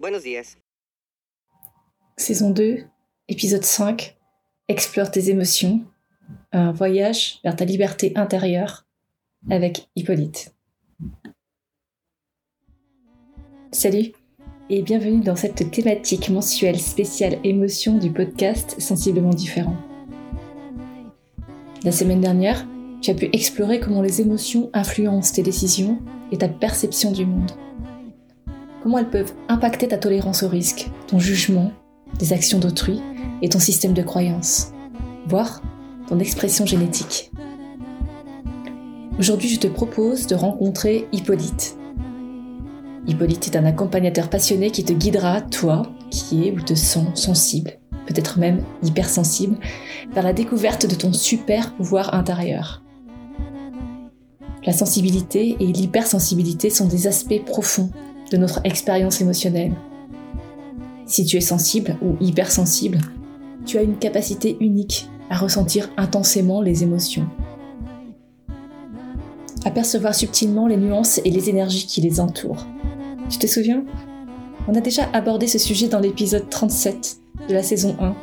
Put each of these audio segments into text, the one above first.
Buenos. Saison 2, épisode 5. Explore tes émotions. Un voyage vers ta liberté intérieure avec Hippolyte. Salut et bienvenue dans cette thématique mensuelle spéciale émotion du podcast Sensiblement différent. La semaine dernière, tu as pu explorer comment les émotions influencent tes décisions et ta perception du monde. Comment elles peuvent impacter ta tolérance au risque, ton jugement, des actions d'autrui et ton système de croyance, voire ton expression génétique. Aujourd'hui, je te propose de rencontrer Hippolyte. Hippolyte est un accompagnateur passionné qui te guidera, toi, qui es ou te sens sensible, peut-être même hypersensible, vers la découverte de ton super pouvoir intérieur. La sensibilité et l'hypersensibilité sont des aspects profonds de notre expérience émotionnelle. Si tu es sensible ou hypersensible, tu as une capacité unique à ressentir intensément les émotions. Apercevoir subtilement les nuances et les énergies qui les entourent. Tu te souviens? On a déjà abordé ce sujet dans l'épisode 37 de la saison 1,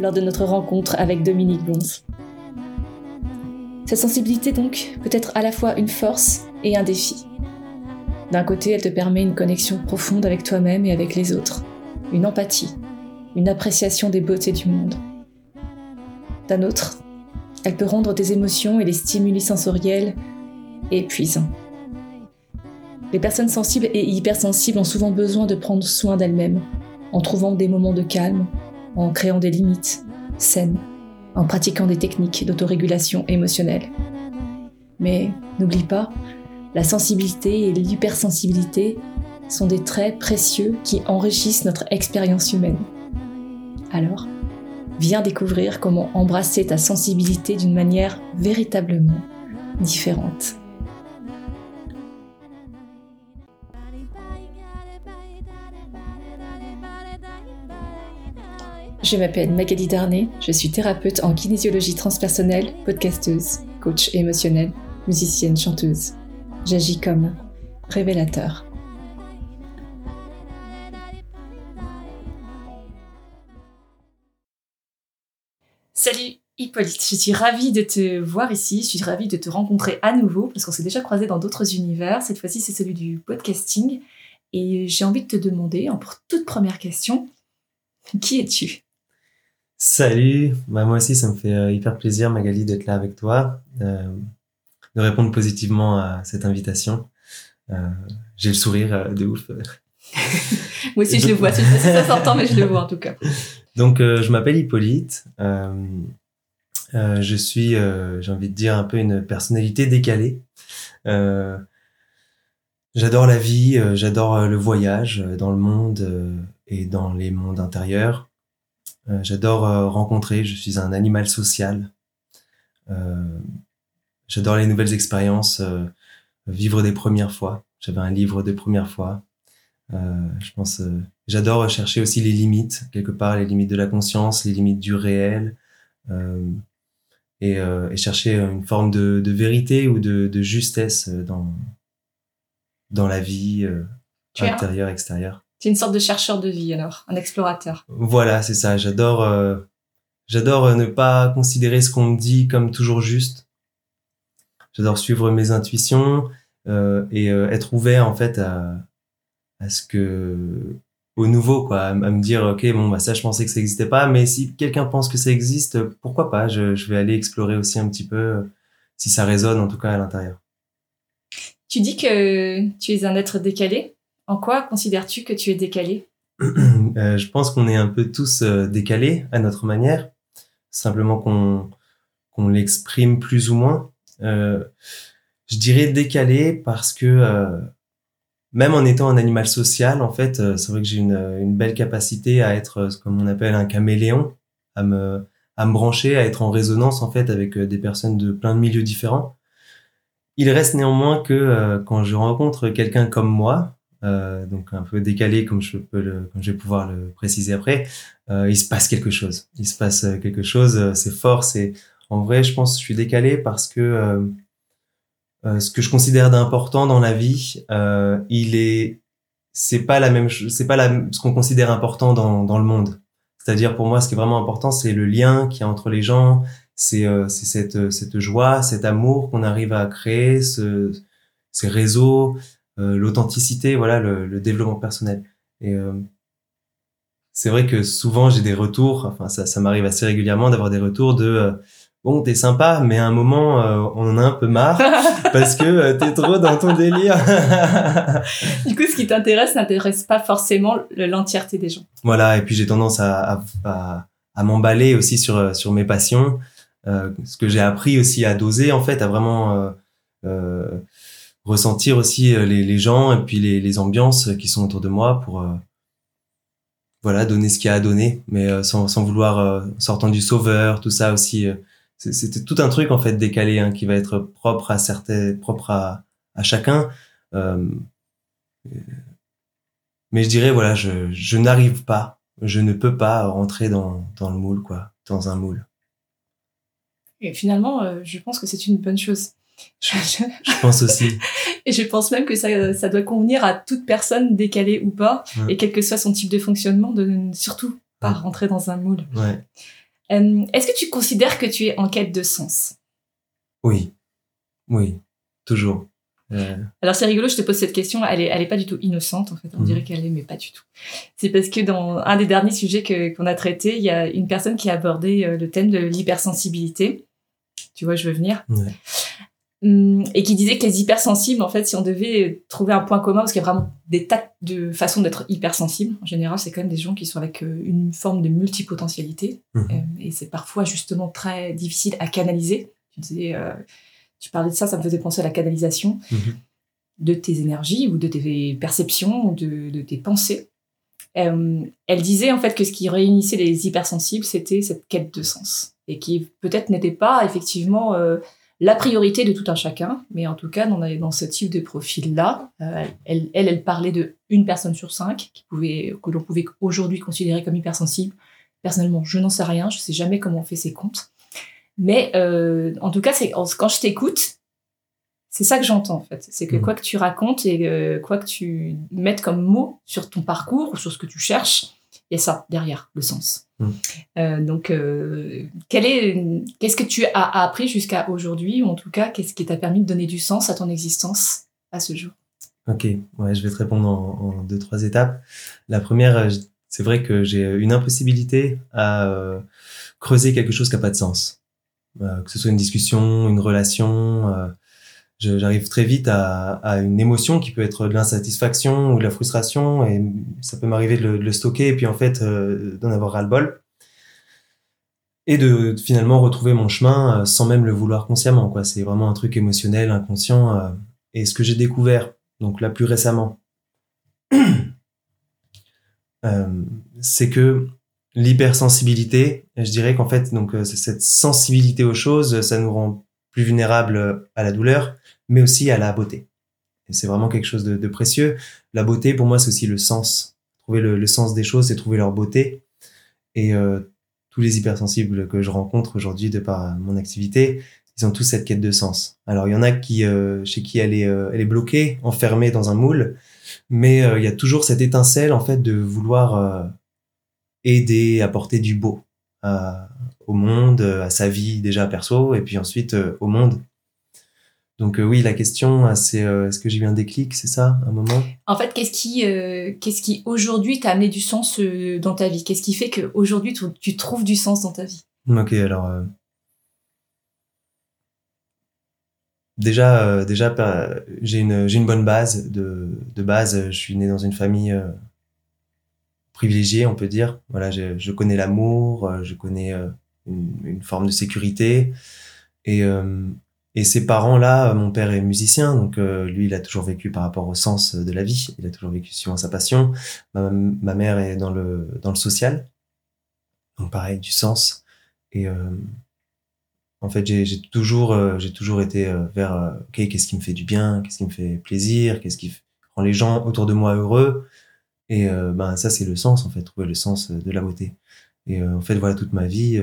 lors de notre rencontre avec Dominique Bons. Cette sensibilité donc peut être à la fois une force et un défi. D'un côté, elle te permet une connexion profonde avec toi-même et avec les autres, une empathie, une appréciation des beautés du monde. D'un autre, elle peut rendre tes émotions et les stimuli sensoriels épuisants. Les personnes sensibles et hypersensibles ont souvent besoin de prendre soin d'elles-mêmes, en trouvant des moments de calme, en créant des limites saines en pratiquant des techniques d'autorégulation émotionnelle. Mais n'oublie pas, la sensibilité et l'hypersensibilité sont des traits précieux qui enrichissent notre expérience humaine. Alors, viens découvrir comment embrasser ta sensibilité d'une manière véritablement différente. Je m'appelle Magali Darnay, je suis thérapeute en kinésiologie transpersonnelle, podcasteuse, coach émotionnel, musicienne, chanteuse. J'agis comme révélateur. Salut Hippolyte, je suis ravie de te voir ici, je suis ravie de te rencontrer à nouveau parce qu'on s'est déjà croisé dans d'autres univers. Cette fois-ci, c'est celui du podcasting. Et j'ai envie de te demander, en pour toute première question, qui es-tu? Salut, bah, moi aussi ça me fait euh, hyper plaisir Magali d'être là avec toi, euh, de répondre positivement à cette invitation. Euh, j'ai le sourire de ouf. moi aussi je le vois, c'est pas ça s'entend mais je le vois en tout cas. Donc je m'appelle Hippolyte, je suis, j'ai envie de dire un peu une personnalité décalée. j'adore la vie, j'adore le voyage dans le monde et dans les mondes intérieurs. Euh, j'adore euh, rencontrer, je suis un animal social. Euh, j'adore les nouvelles expériences, vivre des premières fois. J'avais un livre des premières fois. je pense, j'adore chercher aussi les limites, quelque part, les limites de la conscience, les limites du réel. Et, et, chercher une forme de, de vérité ou de, de, justesse dans, dans la vie intérieure, extérieure. C'est une sorte de chercheur de vie alors, un explorateur. Voilà, c'est ça. J'adore, euh, j'adore euh, ne pas considérer ce qu'on me dit comme toujours juste. J'adore suivre mes intuitions euh, et être ouvert en fait à, à ce que au nouveau quoi, à, me dire ok bon bah ça je pensais que ça n'existait pas, mais si quelqu'un pense que ça existe, pourquoi pas je, je vais aller explorer aussi un petit peu si ça résonne en tout cas à l'intérieur. Tu dis que tu es un être décalé. En quoi considères-tu que tu es décalé? Euh, Je pense qu'on est un peu tous euh, décalés à notre manière, simplement qu'on qu'on l'exprime plus ou moins. Euh, je dirais décalé parce que même en étant un animal social, en fait, c'est vrai que j'ai une, belle capacité à être ce qu'on appelle un caméléon, à me, brancher, à être en résonance en fait avec des personnes de plein de milieux différents. Il reste néanmoins que quand je rencontre quelqu'un comme moi, euh, donc un peu décalé comme je comme vais pouvoir le préciser après, euh, il se passe quelque chose. Il se passe euh, quelque chose, c'est fort, c'est en vrai, je pense que je suis décalé parce que ce que je considère d'important dans la vie, il est c'est pas la même chose, c'est pas ce qu'on considère important dans, le monde. C'est-à-dire pour moi, ce qui est vraiment important, c'est le lien qu'il y a entre les gens, c'est euh, cette joie, cet amour qu'on arrive à créer, ce, ces réseaux, euh, l'authenticité, voilà, le, développement personnel. Et euh, c'est vrai que souvent j'ai des retours, enfin ça, m'arrive assez régulièrement d'avoir des retours de euh, bon t'es sympa, mais à un moment on en a un peu marre parce que t'es trop dans ton délire. du coup, ce qui t'intéresse n'intéresse pas forcément l'entièreté des gens. Voilà, et puis j'ai tendance à, à, à, m'emballer aussi sur sur mes passions, ce que j'ai appris aussi à doser en fait, à vraiment ressentir aussi euh, les, les gens et puis les, les, ambiances qui sont autour de moi pour euh, voilà donner ce qu'il y a à donner mais euh, sans, sans vouloir sortant du sauveur tout ça aussi c'était tout un truc en fait décalé hein, qui va être propre à certains propre à, à chacun mais je dirais voilà je, je n'arrive pas je ne peux pas rentrer dans, dans le moule quoi dans un moule et finalement je pense que c'est une bonne chose je, pense aussi. Et je pense même que ça, ça doit convenir à toute personne, décalée ou pas, et quel que soit son type de fonctionnement, de surtout pas rentrer dans un moule. Ouais. Euh, Est-ce que tu considères que tu es en quête de sens? Oui. Oui, toujours. Euh... Alors c'est rigolo, je te pose cette question, elle est, elle est pas du tout innocente en fait, on mhm. dirait qu'elle est, mais pas du tout. C'est parce que dans un des derniers sujets qu'on a traités, il y a une personne qui a abordé euh, le thème de l'hypersensibilité. Tu vois, je veux venir. Ouais. Hum, et qui disait que les hypersensibles, en fait, si on devait trouver un point commun, parce qu'il y a vraiment des tas de façons d'être hypersensible, en général, c'est quand même des gens qui sont avec euh, une forme de multipotentialité, mmh. Euh, et c'est parfois justement très difficile à canaliser. Tu disais, euh, tu parlais de ça, ça me faisait penser à la canalisation mmh. de tes énergies ou de tes perceptions ou de, de tes pensées. elle disait en fait que ce qui réunissait les hypersensibles, c'était cette quête de sens, et qui peut-être n'était pas effectivement la priorité de tout un chacun, mais en tout cas, dans, dans ce type de profil-là, euh, elle, elle, elle, parlait de une personne sur cinq qui pouvait, que l'on pouvait aujourd'hui considérer comme hypersensible. Personnellement, je n'en sais rien, je sais jamais comment on fait ses comptes. Mais euh, en tout cas, c'est quand je t'écoute, c'est ça que j'entends en fait. C'est que mmh. quoi que tu racontes et euh, quoi que tu mettes comme mot sur ton parcours ou sur ce que tu cherches, il y a ça derrière, le sens. Mm. Euh, donc, euh, est, qu'est-ce que tu as appris jusqu'à aujourd'hui, ou en tout cas, qu'est-ce qui t'a permis de donner du sens à ton existence à ce jour? Ok, ouais, je vais te répondre en, deux, trois étapes. La première, euh, c'est vrai que j'ai une impossibilité à creuser quelque chose qui n'a pas de sens. que ce soit une discussion, une relation, j'arrive très vite à, une émotion qui peut être de l'insatisfaction ou de la frustration et ça peut m'arriver de, de, le stocker et puis en fait euh, d'en avoir ras-le-bol. Et de, finalement retrouver mon chemin euh, sans même le vouloir consciemment quoi. C'est vraiment un truc émotionnel inconscient euh, et ce que j'ai découvert donc là plus récemment c'est que l'hypersensibilité je dirais qu'en fait donc cette sensibilité aux choses ça nous rend plus vulnérables à la douleur mais aussi à la beauté. Et c'est vraiment quelque chose de, précieux. La beauté, pour moi, c'est aussi le sens. Trouver le, sens des choses, c'est trouver leur beauté. Et euh, tous les hypersensibles que je rencontre aujourd'hui de par mon activité, ils ont tous cette quête de sens. Alors il y en a qui, euh, chez qui elle est, euh, elle est bloquée, enfermée dans un moule, mais il y a toujours cette étincelle en fait de vouloir aider, apporter du beau au monde, à sa vie déjà perso, et puis ensuite au monde. Donc euh, oui, la question, euh, c'est euh, est-ce que j'ai eu un déclic, c'est ça, un moment? En fait, qu'est-ce qui, qu'est-ce qui aujourd'hui t'a amené du sens dans ta vie? Qu'est-ce qui fait qu'aujourd'hui tu, tu trouves du sens dans ta vie? Ok, alors déjà, déjà, j'ai une, j'ai une bonne base de, de base. Je suis né dans une famille privilégiée, on peut dire. Voilà, je, je connais l'amour, je connais une, forme de sécurité et et ces parents-là, mon père est musicien, donc euh, lui, il a toujours vécu par rapport au sens de la vie. Il a toujours vécu suivant sa passion. Ma, mère est dans le dans le social, donc pareil du sens. Et euh, en fait, j'ai toujours euh, j'ai toujours été euh, vers ok, qu'est-ce qui me fait du bien, qu'est-ce qui me fait plaisir, qu'est-ce qui rend les gens autour de moi heureux? Et ben ça, c'est le sens en fait, trouver le sens de la beauté. Et en fait, voilà toute ma vie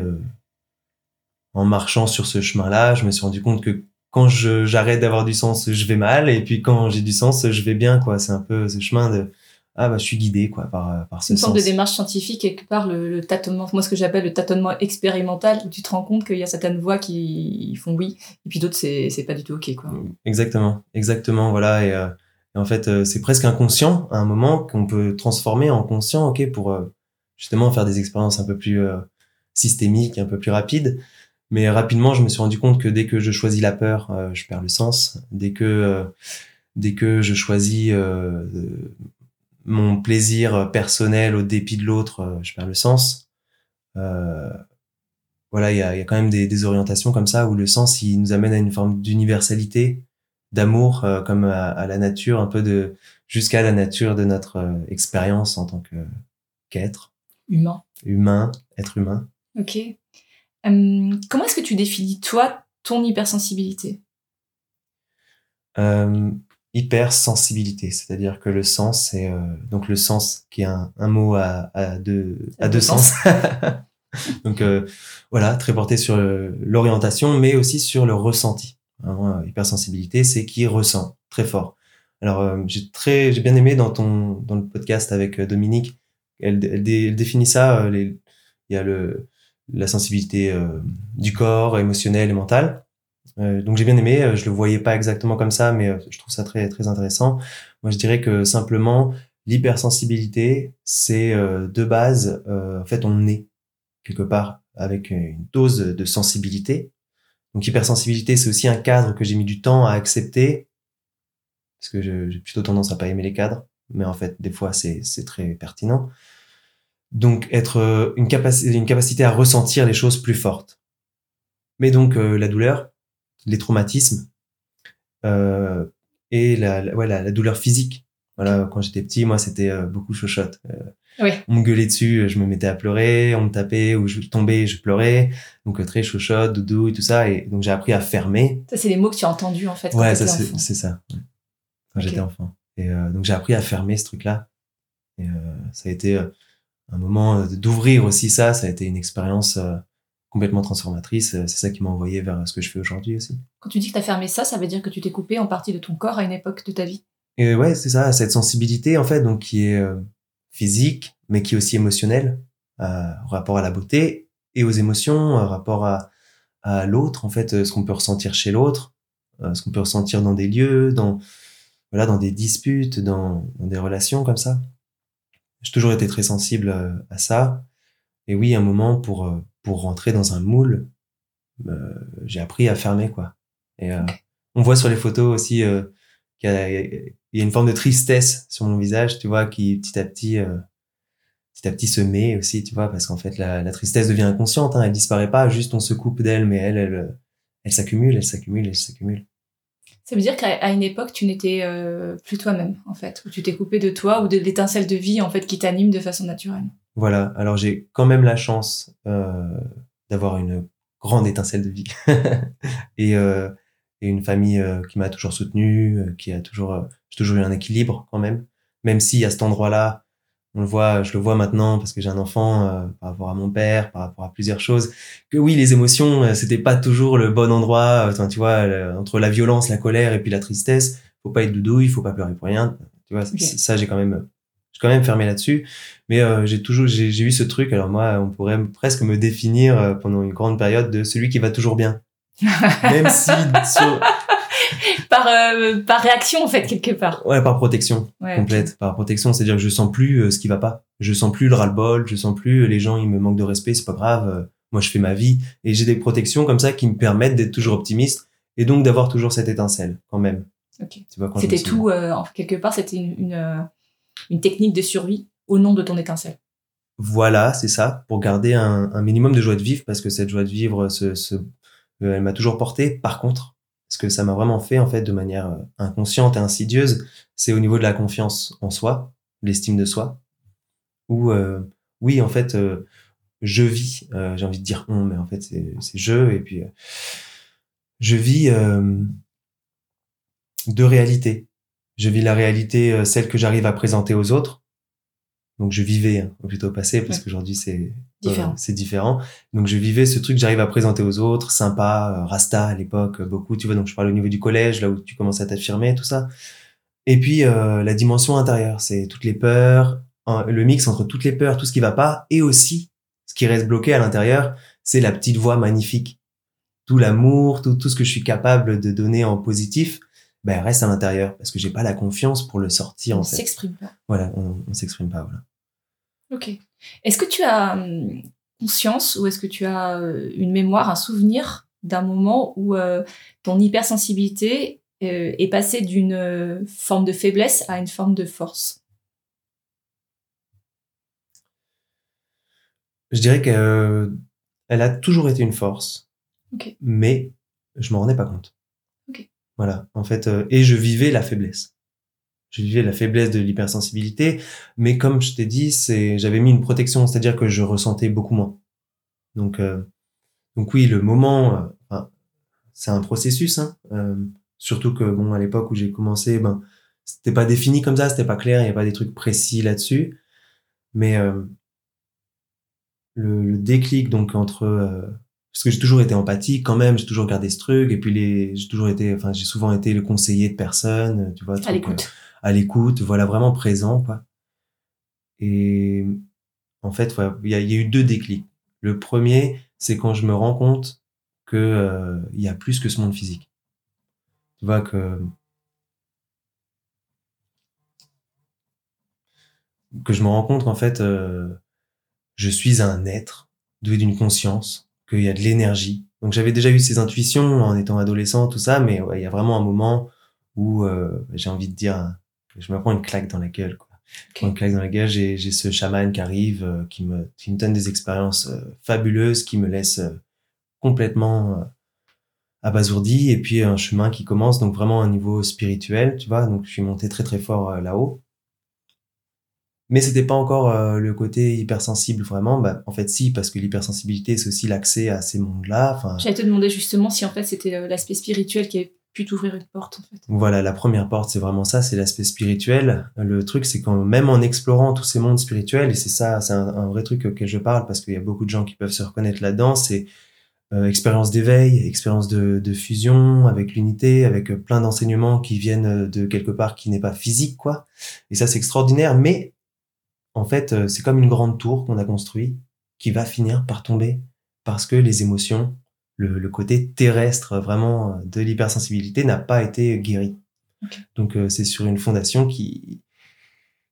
en marchant sur ce chemin-là, je me suis rendu compte que quand j'arrête d'avoir du sens, je vais mal, et puis quand j'ai du sens, je vais bien, quoi. C'est un peu ce chemin de ah bah je suis guidé quoi par par ce une sorte de démarche scientifique quelque part le, le tâtonnement moi ce que j'appelle le tâtonnement expérimental où tu te rends compte qu'il y a certaines voix qui font oui et puis d'autres c'est c'est pas du tout ok quoi. Exactement. Exactement voilà. Et, euh, en fait euh, c'est presque inconscient à un moment qu'on peut transformer en conscient ok pour euh, justement faire des expériences un peu plus systémiques un peu plus rapides. Mais rapidement je me suis rendu compte que dès que je choisis la peur je perds le sens. Dès que dès que je choisis mon plaisir personnel au dépit de l'autre, euh, je perds le sens. Euh, voilà, il y a, y a, quand même des, des, orientations comme ça où le sens, il nous amène à une forme d'universalité, d'amour, euh, comme à, la nature, un peu de jusqu'à la nature de notre euh, expérience en tant que qu'être humain. Humain, être humain. Ok. Hum, comment est-ce que tu définis toi ton hypersensibilité? Hypersensibilité, c'est-à-dire que le sens, c'est euh, donc le sens qui est un, un mot à, à deux, à deux sens. donc euh, voilà, très porté sur l'orientation, mais aussi sur le ressenti. Hein, hypersensibilité, c'est qui ressent très fort. Alors euh, j'ai très, j'ai bien aimé dans ton dans le podcast avec Dominique, elle, définit ça. les, il y a la sensibilité du corps, émotionnelle et mentale. Euh, donc j'ai bien aimé, euh, je le voyais pas exactement comme ça, mais euh, je trouve ça très très intéressant. Moi je dirais que simplement l'hypersensibilité, c'est de base, en fait on est quelque part avec une dose de sensibilité. Donc hypersensibilité, c'est aussi un cadre que j'ai mis du temps à accepter, parce que j'ai plutôt tendance à pas aimer les cadres, mais en fait des fois c'est très pertinent. Donc être une capacité une capacité à ressentir les choses plus fortes. Mais donc la douleur, les traumatismes euh, et la, ouais, la, douleur physique. Voilà, quand j'étais petit, moi, c'était euh, beaucoup chochotte. Euh, oui. On me gueulait dessus, je me mettais à pleurer, on me tapait ou je tombais, je pleurais. Donc euh, très chochotte, doudou et tout ça. Et donc j'ai appris à fermer. Ça, c'est les mots que tu as entendus en fait. Quand ouais, ça c'est ça. Quand j'étais enfant. Et donc j'ai appris à fermer ce truc-là. Et ça a été un moment d'ouvrir aussi ça. Ça a été une expérience complètement transformatrice. Euh, c'est ça qui m'a envoyé vers ce que je fais aujourd'hui aussi. Quand tu dis que tu as fermé ça, ça veut dire que tu t'es coupé en partie de ton corps à une époque de ta vie? Et Ouais, c'est ça, cette sensibilité en fait, donc qui est euh, physique, mais qui est aussi émotionnelle, euh, rapport à la beauté et aux émotions, rapport à, à l'autre, en fait, euh, ce qu'on peut ressentir chez l'autre, ce qu'on peut ressentir dans des lieux, dans voilà, dans des disputes, dans, dans des relations comme ça. J'ai toujours été très sensible à ça. Et oui, un moment pour pour rentrer dans un moule, euh, j'ai appris à fermer quoi. Et euh, on voit sur les photos aussi euh, qu'il y, y, a une forme de tristesse sur mon visage, tu vois, qui petit à petit, euh, petit à petit se met aussi, tu vois, parce qu'en fait la, la, tristesse devient inconsciente, hein, elle disparaît pas, juste on se coupe d'elle, mais elle, elle, elle s'accumule, elle s'accumule, elle s'accumule. Ça veut dire qu'à une époque, tu n'étais euh, plus toi-même, en fait, où tu t'es coupé de toi ou de l'étincelle de vie, en fait, qui t'anime de façon naturelle. Voilà. Alors j'ai quand même la chance euh, d'avoir une grande étincelle de vie et, euh, et, une famille qui m'a toujours soutenu, qui a toujours, j'ai toujours eu un équilibre quand même. Même si à cet endroit-là, on le voit, je le vois maintenant parce que j'ai un enfant par rapport à mon père, par rapport à plusieurs choses. Que oui, les émotions, c'était pas toujours le bon endroit. Enfin, tu vois, entre la violence, la colère et puis la tristesse, faut pas être doudou, il faut pas pleurer pour rien. Tu vois, ça j'ai quand même quand même fermé là-dessus. Mais euh, j'ai toujours, j'ai eu ce truc. Alors moi, on pourrait presque me définir euh, pendant une grande période de celui qui va toujours bien. même si par euh, par réaction en fait quelque part. Ouais, par protection complète. Par protection, c'est-à-dire que je sens plus ce qui va pas. Je sens plus le ras-le-bol. Je sens plus les gens ils me manquent de respect. C'est pas grave. moi, je fais ma vie et j'ai des protections comme ça qui me permettent d'être toujours optimiste et donc d'avoir toujours cette étincelle quand même. Okay. C'était tout quelque part. C'était une, une une technique de survie au nom de ton étincelle. Voilà, c'est ça, pour garder un, un, minimum de joie de vivre, parce que cette joie de vivre, ce, ce, euh, elle m'a toujours porté. Par contre, ce que ça m'a vraiment fait, en fait, de manière euh, inconsciente et insidieuse, c'est au niveau de la confiance en soi, l'estime de soi, où, euh, oui, en fait, euh, je vis, euh, j'ai envie de dire on, mais en fait, c'est je, et puis, je vis de réalité je vis la réalité, celle que j'arrive à présenter aux autres. Donc je vivais hein, plutôt passé parce qu'aujourd'hui c'est différent. c'est différent. Donc je vivais ce truc j'arrive à présenter aux autres, sympa, euh, rasta à l'époque beaucoup. Tu vois donc je parle au niveau du collège là où tu commences à t'affirmer tout ça. Et puis euh, la dimension intérieure, c'est toutes les peurs, le mix entre toutes les peurs, tout ce qui va pas, et aussi ce qui reste bloqué à l'intérieur, c'est la petite voix magnifique. Tout l'amour, tout, tout ce que je suis capable de donner en positif, ben reste à l'intérieur parce que j'ai pas la confiance pour le sortir. On en fait. s'exprime pas. Voilà, on, on s'exprime pas. Voilà. Ok. Est-ce que tu as hum, conscience ou est-ce que tu as euh, une mémoire, un souvenir d'un moment où euh, ton hypersensibilité euh, est passée d'une forme de faiblesse à une forme de force? Je dirais qu'elle a toujours été une force, mais je m'en rendais pas compte. Voilà, en fait, euh, et je vivais la faiblesse. Je vivais la faiblesse de l'hypersensibilité, mais comme je t'ai dit, c'est, j'avais mis une protection, c'est-à-dire que je ressentais beaucoup moins. Donc, euh, donc oui, le moment, euh, c'est un processus, hein, euh, surtout que bon, à l'époque où j'ai commencé, ben, c'était pas défini comme ça, c'était pas clair, il y a pas des trucs précis là-dessus, mais euh, le, le déclic donc entre euh, parce que j'ai toujours été empathique quand même j'ai toujours gardé ce truc et puis les j'ai toujours été enfin j'ai souvent été le conseiller de personnes tu vois À truc, l'écoute. À l'écoute voilà vraiment présent quoi. Et en fait il y, a, eu deux déclics. Le premier c'est quand je me rends compte que euh, il y a plus que ce monde physique. Tu vois que que je me rends compte qu'en fait euh, je suis un être doué d'une conscience, qu'il y a de l'énergie. Donc j'avais déjà eu ces intuitions en étant adolescent, tout ça, mais il y a vraiment un moment où euh, j'ai envie de dire, je me prends une claque dans la gueule. Quoi. Une claque dans la gueule, j'ai, j'ai ce chaman qui arrive, euh, qui, me, qui me donne des expériences euh, fabuleuses, qui me laisse euh, complètement abasourdi, et puis un chemin qui commence, donc vraiment à un niveau spirituel, tu vois. Donc je suis monté très très fort là-haut mais c'était pas encore le côté hypersensible vraiment bah, en fait si parce que l'hypersensibilité c'est aussi l'accès à ces mondes là enfin J'allais te demander justement si en fait c'était l'aspect spirituel qui a pu t'ouvrir une porte en fait. voilà la première porte c'est vraiment ça c'est l'aspect spirituel le truc c'est quand même en explorant tous ces mondes spirituels et c'est ça c'est un, vrai truc auquel je parle parce qu'il y a beaucoup de gens qui peuvent se reconnaître là-dedans c'est euh, expérience d'éveil expérience de, de fusion avec l'unité avec euh, plein d'enseignements qui viennent de quelque part qui n'est pas physique quoi et ça c'est extraordinaire mais en fait, euh, c'est comme une grande tour qu'on a construite qui va finir par tomber parce que les émotions, le, le côté terrestre vraiment euh, de l'hypersensibilité n'a pas été guéri. Donc euh, c'est sur une fondation qui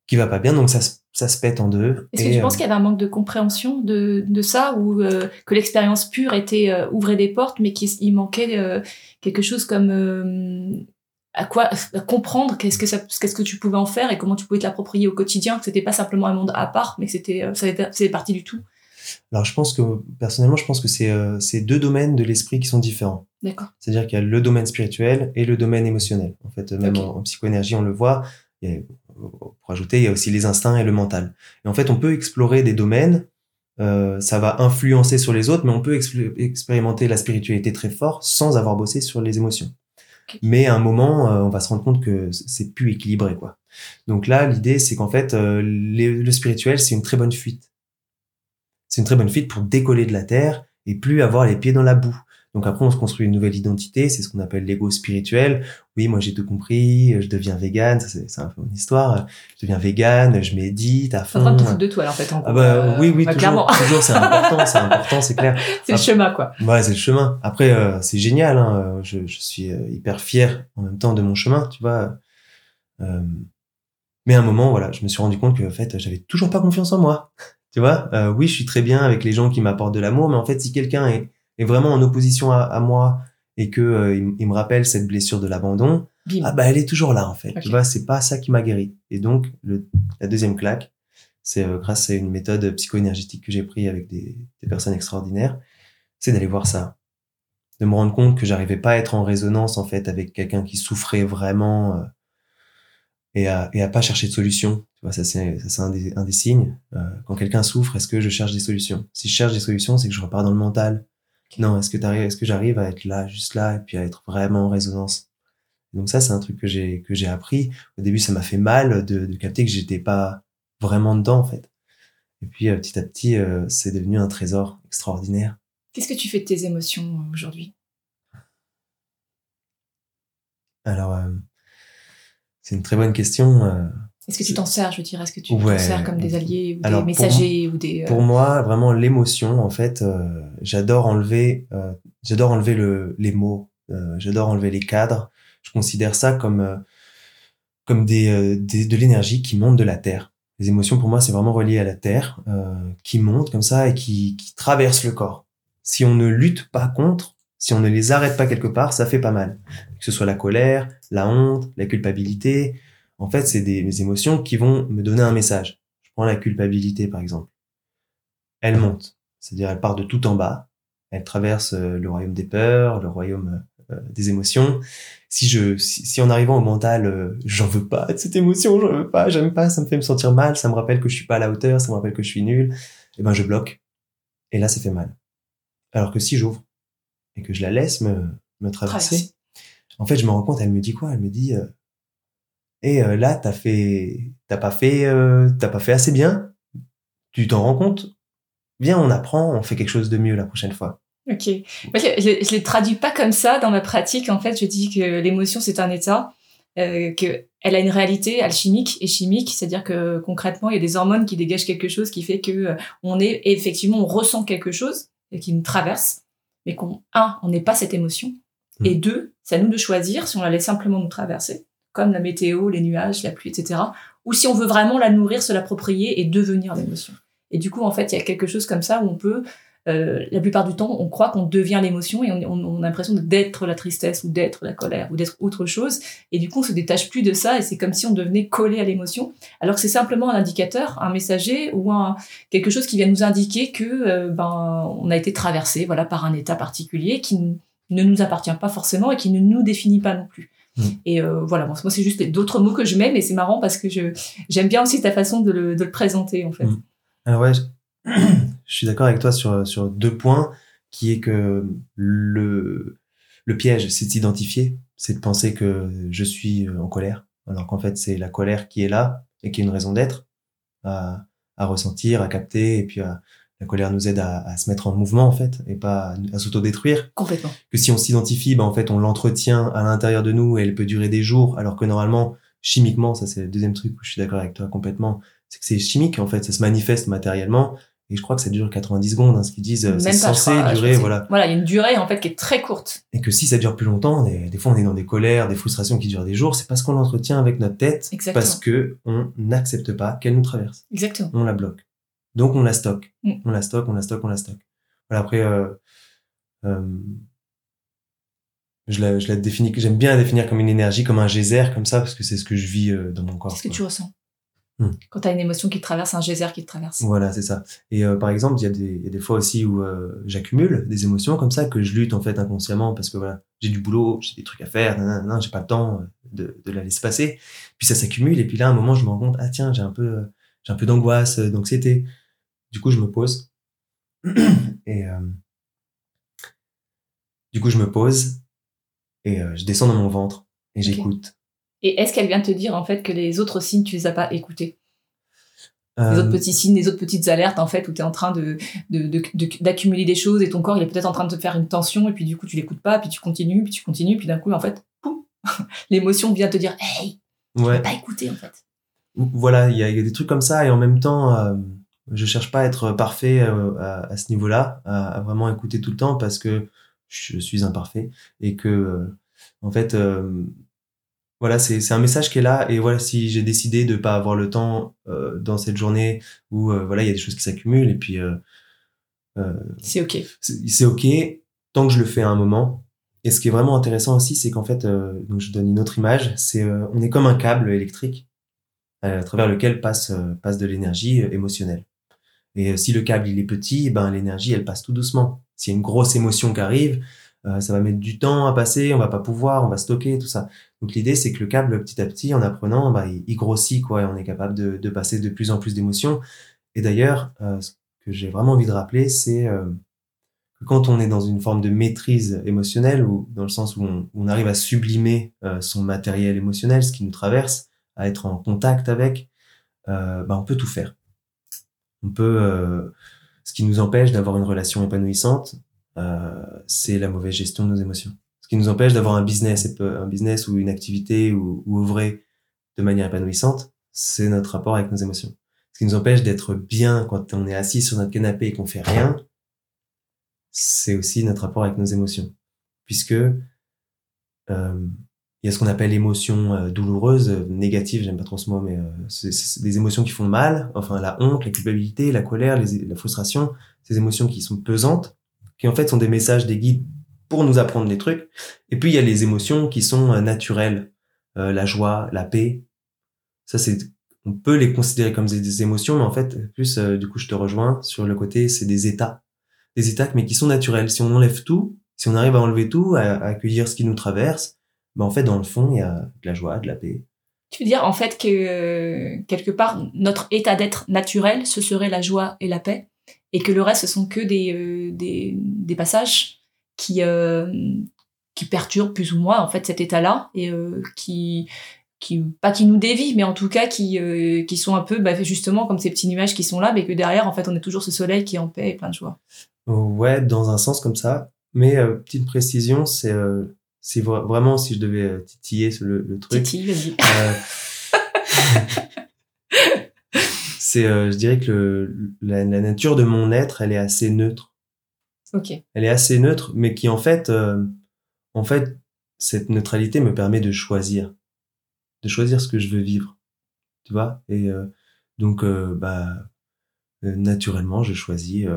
qui va pas bien, donc ça, se- ça se pète en deux. Est-ce que tu euh, penses qu'il y avait un manque de compréhension de, de ça ou euh, que l'expérience pure était euh, ouvrait des portes mais qu'il il manquait euh, quelque chose comme euh, à quoi à comprendre qu'est-ce que ça qu'est-ce que tu pouvais en faire et comment tu pouvais te l'approprier au quotidien que c'était pas simplement un monde à part mais que c'était euh, ça faisait partie du tout. Alors je pense que personnellement, je pense que c'est euh, deux domaines de l'esprit qui sont différents. D'accord. C'est-à-dire qu'il y a le domaine spirituel et le domaine émotionnel. En fait, même en, en psychoénergie, on le voit. Il y a- pour ajouter, il y a aussi les instincts et le mental. Et en fait, on peut explorer des domaines. euh, ça va influencer sur les autres, mais on peut expérimenter la spiritualité très fort sans avoir bossé sur les émotions. Ok. Mais à un moment, euh, on va se rendre compte que c'est plus équilibré, quoi. Donc là, l'idée, c'est qu'en fait, euh, les- le spirituel, c'est une très bonne fuite. C'est une très bonne fuite pour décoller de la terre et plus avoir les pieds dans la boue. Donc après, on se construit une nouvelle identité, c'est ce qu'on appelle l'ego spirituel. Oui, moi j'ai tout compris, je deviens vegan, ça c'est un peu mon histoire. Je deviens vegan, je médite à T'es en train fond. de te foutre de toi là, en fait. En Ah bah Euh, oui, oui, bah, toujours, clairement. toujours, c'est important, c'est important, c'est clair. c'est le chemin quoi. Ouais, c'est le chemin. Après, euh, c'est génial. Hein. Je, je suis euh, hyper fier en même temps de mon chemin, tu vois. Euh, mais à un moment, voilà, je me suis rendu compte que en fait, j'avais toujours pas confiance en moi. Tu vois, euh, oui, je suis très bien avec les gens qui m'apportent de l'amour, mais en fait, si quelqu'un est, est vraiment en opposition à, à moi et que euh, il, il me rappelle cette blessure de l'abandon, ah bah elle est toujours là en fait. Tu vois, c'est pas ça qui m'a guéri. Et donc, le, la deuxième claque, c'est euh, grâce à une méthode psycho-énergétique que j'ai pris avec des, des personnes extraordinaires, c'est d'aller voir ça, de me rendre compte que j'arrivais pas à être en résonance en fait avec quelqu'un qui souffrait vraiment euh, et à et à pas chercher de solution. Tu vois, ça c'est un des, un des signes. Euh, quand quelqu'un souffre, est-ce que je cherche des solutions? Si je cherche des solutions, c'est que je repars dans le mental. Non, est-ce que est-ce que j'arrive à être là, juste là, et puis à être vraiment en résonance? Donc ça, c'est un truc que j'ai que j'ai appris. Au début, ça m'a fait mal de, de capter que j'étais pas vraiment dedans en fait. Et puis euh, petit à petit, euh, c'est devenu un trésor extraordinaire. Qu'est-ce que tu fais de tes émotions aujourd'hui? Alors, c'est une très bonne question. Est-ce que tu t'en sers, je veux dire? Est-ce que tu Ouais. t'en sers comme des alliés ou Alors, des pour messagers ou des... euh, Pour moi, vraiment l'émotion, en fait, euh, j'adore enlever, euh, j'adore enlever le, les mots, j'adore enlever les cadres. Je considère ça comme comme des, des- de l'énergie qui monte de la terre. Les émotions, pour moi, c'est vraiment relié à la terre, qui monte comme ça et qui, qui traverse le corps. Si on ne lutte pas contre, si on ne les arrête pas quelque part, ça fait pas mal. Que ce soit la colère, la honte, la culpabilité. En fait, c'est des, des émotions qui vont me donner un message. Je prends la culpabilité, par exemple. Elle monte. C'est-à-dire, elle part de tout en bas. Elle traverse euh, le royaume des peurs, le royaume euh, des émotions. Si je, si, si en arrivant au mental, euh, j'en veux pas de cette émotion, j'en veux pas, j'aime pas, ça me fait me sentir mal, ça me rappelle que je suis pas à la hauteur, ça me rappelle que je suis nul, et ben je bloque. Et là, ça fait mal. Alors que si j'ouvre et que je la laisse me, me traverser, en fait, je me rends compte, elle me dit quoi? Elle me dit, euh, et euh, là, t'as fait, t'as pas fait, euh, t'as pas fait assez bien. Tu t'en rends compte? Viens, on apprend, on fait quelque chose de mieux la prochaine fois. Ok. Moi, je, je, les traduis pas comme ça dans ma pratique. En fait, je dis que l'émotion c'est un état, euh, que elle a une réalité alchimique et chimique, c'est-à-dire que concrètement, il y a des hormones qui dégagent quelque chose qui fait que euh, on est effectivement on ressent quelque chose et qui nous traverse, mais qu'on un, on n'est pas cette émotion, Mm. et deux, c'est à nous de choisir si on la laisse simplement nous traverser, comme la météo, les nuages, la pluie, etc., ou si on veut vraiment la nourrir, se l'approprier et devenir l'émotion. Et du coup, en fait, il y a quelque chose comme ça où on peut euh, la plupart du temps, on croit qu'on devient l'émotion et on, a l'impression d'être la tristesse ou d'être la colère ou d'être autre chose. Et du coup, on se détache plus de ça et c'est comme si on devenait collé à l'émotion. Alors que c'est simplement un indicateur, un messager ou un, quelque chose qui vient nous indiquer que euh, ben, on a été traversé voilà, par un état particulier qui ne nous appartient pas forcément et qui ne nous définit pas non plus. Mm. Et euh, voilà, bon, moi c'est juste d'autres mots que je mets, mais c'est marrant parce que je j'aime bien aussi ta façon de le, de le présenter en fait. Mm. Alors ouais, je, je suis d'accord avec toi sur, sur deux points, qui est que le, le piège, c'est de s'identifier, c'est de penser que je suis en colère, alors qu'en fait c'est la colère qui est là et qui est une raison d'être, à, à ressentir, à capter, et puis à- la colère nous aide à, à se mettre en mouvement en fait, et pas à, à s'autodétruire. Complètement. Que si on s'identifie, ben en fait on l'entretient à l'intérieur de nous et elle peut durer des jours, alors que normalement, chimiquement, ça c'est le deuxième truc où je suis d'accord avec toi complètement, c'est que c'est chimique en fait, ça se manifeste matériellement et je crois que ça dure 90 secondes, hein, ce qu'ils disent, euh, c'est censé crois, durer, voilà. Voilà, il y a une durée en fait qui est très courte. Et que si ça dure plus longtemps, est- des fois on est dans des colères, des frustrations qui durent des jours, c'est parce qu'on l'entretient avec notre tête, Exactement. parce que on n'accepte pas qu'elle nous traverse, Exactement. on la bloque. Donc on la stocke, Mm. on la stocke, on la stocke, on la stocke. Voilà, après, euh, euh, je la, je la définis, j'aime bien la définir comme une énergie, comme un geyser, comme ça, parce que c'est ce que je vis euh, dans mon corps. Qu'est-ce que quoi. tu ressens Hmm. quand tu as une émotion qui te traverse, un geyser qui te traverse Voilà, c'est ça. Et euh, par exemple, il y, a des- il y a des fois aussi où euh, j'accumule des émotions comme ça que je lutte en fait inconsciemment parce que voilà, j'ai du boulot, j'ai des trucs à faire, nan, nan, nan, j'ai pas le temps de, de la laisser passer. Puis ça s'accumule et puis là, à un moment, je me rends compte, ah tiens, j'ai un peu, j'ai un peu d'angoisse, d'anxiété. Du coup, je me pose et euh, du coup, je me pose et euh, je descends dans mon ventre et j'écoute. Et est-ce qu'elle vient te dire en fait que les autres signes, tu les as pas écoutés? Les Euh, autres petits signes, les autres petites alertes en fait où tu es en train de de- de- de- d'accumuler des choses et ton corps il est peut-être en train de te faire une tension et puis du coup tu l'écoutes pas, puis tu continues, puis tu continues, puis d'un coup en fait, poum, l'émotion vient te dire Hey, tu ouais. pas écouté en fait. voilà, il y, a il y a des trucs comme ça et en même temps, euh, je cherche pas à être parfait euh, à, à ce niveau-là, à, à vraiment écouter tout le temps parce que je suis imparfait et que euh, en fait, euh, voilà, c'est c'est un message qui est là et voilà, si j'ai décidé de pas avoir le temps euh, dans cette journée où euh, voilà, il y a des choses qui s'accumulent et puis euh, euh, C'est ok. c'est ok tant que je le fais à un moment. Et ce qui est vraiment intéressant aussi, c'est qu'en fait, euh, donc je donne une autre image, c'est euh, on est comme un câble électrique à travers lequel passe passe de l'énergie émotionnelle. Et euh, si le câble il est petit, ben l'énergie elle passe tout doucement. S'il y a une grosse émotion qui arrive, euh, ça va mettre du temps à passer, on va pas pouvoir, on va stocker tout ça. Donc l'idée c'est que le câble petit à petit, en apprenant, bah, il, grossit quoi, et on est capable de, de passer de plus en plus d'émotions. Et d'ailleurs, euh, ce que j'ai vraiment envie de rappeler, c'est euh, que quand on est dans une forme de maîtrise émotionnelle, ou dans le sens où on, où on arrive à sublimer euh, son matériel émotionnel, ce qui nous traverse, à être en contact avec, bah, on peut tout faire. On peut, euh, ce qui nous empêche d'avoir une relation épanouissante, euh, c'est la mauvaise gestion de nos émotions. Ce qui nous empêche d'avoir un business, un business ou une activité ou, ou œuvrer de manière épanouissante, c'est notre rapport avec nos émotions. Ce qui nous empêche d'être bien quand on est assis sur notre canapé et qu'on fait rien, c'est aussi notre rapport avec nos émotions. Puisque euh, il y a ce qu'on appelle émotions euh, douloureuses, euh, négatives, j'aime pas trop ce mot, mais euh, c'est des émotions qui font mal, enfin la honte, la culpabilité, la colère, la frustration, ces émotions qui sont pesantes, qui en fait sont des messages, des guides pour nous apprendre des trucs. Et puis il y a les émotions qui sont euh, naturelles, la joie, la paix. Ça c'est, on peut les considérer comme des, émotions, mais en fait plus du coup je te rejoins sur le côté, c'est des états, des états mais qui sont naturels. Si on enlève tout, si on arrive à enlever tout, à accueillir ce qui nous traverse mais en fait, dans le fond, il y a de la joie, de la paix. Tu veux dire, en fait, que euh, quelque part, notre état d'être naturel, ce serait la joie et la paix, et que le reste, ce sont que des, euh, des, des, passages qui, euh, qui perturbent plus ou moins, en fait, cet état-là, et qui, qui, pas qui nous dévient, mais en tout cas, qui, qui sont un peu, bah, justement, comme ces petits nuages qui sont là, mais que derrière, en fait, on est toujours ce soleil qui est en paix et plein de joie. Ouais, dans un sens comme ça. Mais petite précision, c'est c'est vraiment si je devais euh, titiller le, le truc. Titille, euh, c'est, euh, je dirais que le, la, la, nature de mon être, elle est assez neutre. Ok. Elle est assez neutre, mais qui en fait, euh, en fait, cette neutralité me permet de choisir, de choisir ce que je veux vivre, tu vois? Et donc, bah, naturellement, je choisis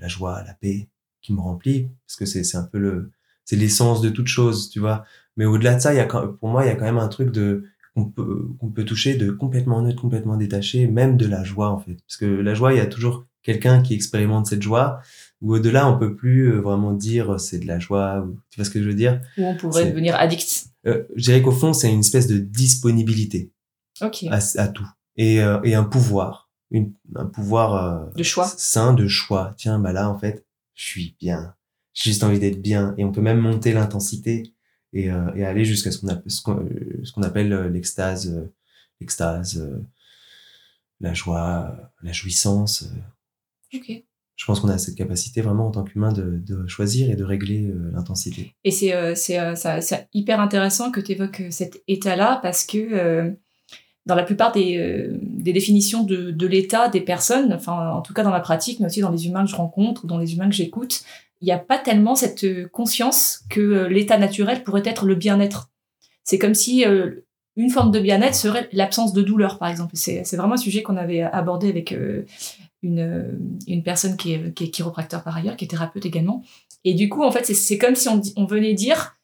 la joie, la paix qui me remplit, parce que c'est, c'est un peu le, c'est l'essence de toute chose, tu vois. Mais au-delà de ça, il y a pour moi, il y a quand même un truc de qu'on peut qu'on peut toucher de complètement neutre, complètement détaché, même de la joie en fait. Parce que la joie, il y a toujours quelqu'un qui expérimente cette joie. Ou au-delà, on peut plus euh, vraiment dire euh, c'est de la joie. tu vois ce que je veux dire? Ou on pourrait devenir addict. Euh, je dirais qu'au fond, c'est une espèce de disponibilité okay. à, à, tout et, euh, et un pouvoir, une, un pouvoir de choix, sain de choix. Tiens, bah là en fait, je suis bien j'ai juste envie d'être bien. Et on peut même monter l'intensité et, euh, et aller jusqu'à ce qu'on appelle, ce qu'on, appelle euh, l'extase, euh, l'extase, euh, la joie, la jouissance. Ok. Je pense qu'on a cette capacité vraiment en tant qu'humain de, de choisir et de régler l'intensité. Et c'est, hyper intéressant que tu évoques cet état-là parce que dans la plupart des, des définitions de, de l'état des personnes, enfin en tout cas dans ma pratique, mais aussi dans les humains que je rencontre ou dans les humains que j'écoute, il n'y a pas tellement cette euh, conscience que euh, l'état naturel pourrait être le bien-être. C'est comme si euh, une forme de bien-être serait l'absence de douleur, par exemple. C'est, vraiment un sujet qu'on avait abordé avec une, personne qui est, chiropracteur par ailleurs, qui est thérapeute également. Et du coup, en fait, c'est, comme si on, on venait dire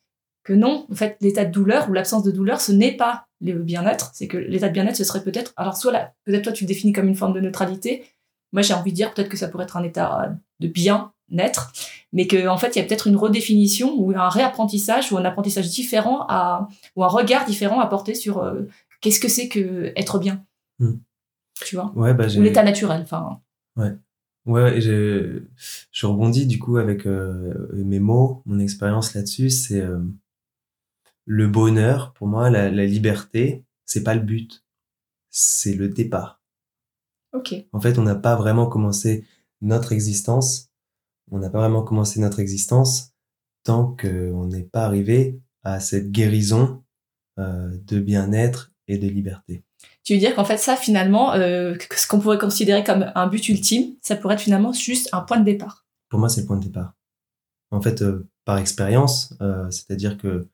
que non, en fait, l'état de douleur ou l'absence de douleur, ce n'est pas le bien-être. C'est que l'état de bien-être, ce serait peut-être, alors soit peut-être toi tu le définis comme une forme de neutralité. Moi, j'ai envie de dire peut-être que ça pourrait être un état de bien naître, mais qu'en en fait, il y a peut-être une redéfinition ou un réapprentissage ou un apprentissage différent à, ou un regard différent à porter sur euh, qu'est-ce que c'est que être bien. Hmm. Tu vois? Ouais, bah, Ou l'état naturel. Enfin. Ouais. Ouais, je, je rebondis du coup avec euh, mes mots, mon expérience là-dessus, c'est euh, le bonheur, pour moi, la, la liberté, c'est pas le but, c'est le départ. Ok. En fait, on n'a pas vraiment commencé notre existence on n'a pas vraiment commencé notre existence tant qu'on n'est pas arrivé à cette guérison euh, de bien-être et de liberté. Tu veux dire qu'en fait ça finalement, euh, ce qu'on pourrait considérer comme un but ultime, ça pourrait être finalement juste un point de départ Pour moi c'est le point de départ. En fait, euh, par expérience, c'est-à-dire que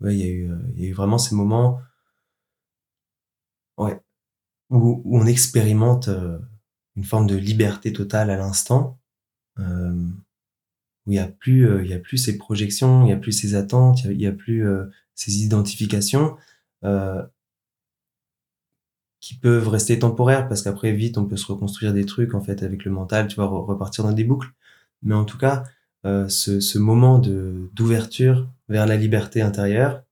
ouais, il y, a eu, y a eu vraiment ces moments ouais, où, où on expérimente une forme de liberté totale à l'instant euh, où il y a plus euh, il y a plus ces projections, il y a plus ces attentes, il y a, plus euh, ces identifications qui peuvent rester temporaires parce qu'après vite on peut se reconstruire des trucs en fait avec le mental, tu vas repartir dans des boucles. Mais en tout cas, euh, ce, ce, moment de d'ouverture vers la liberté intérieure,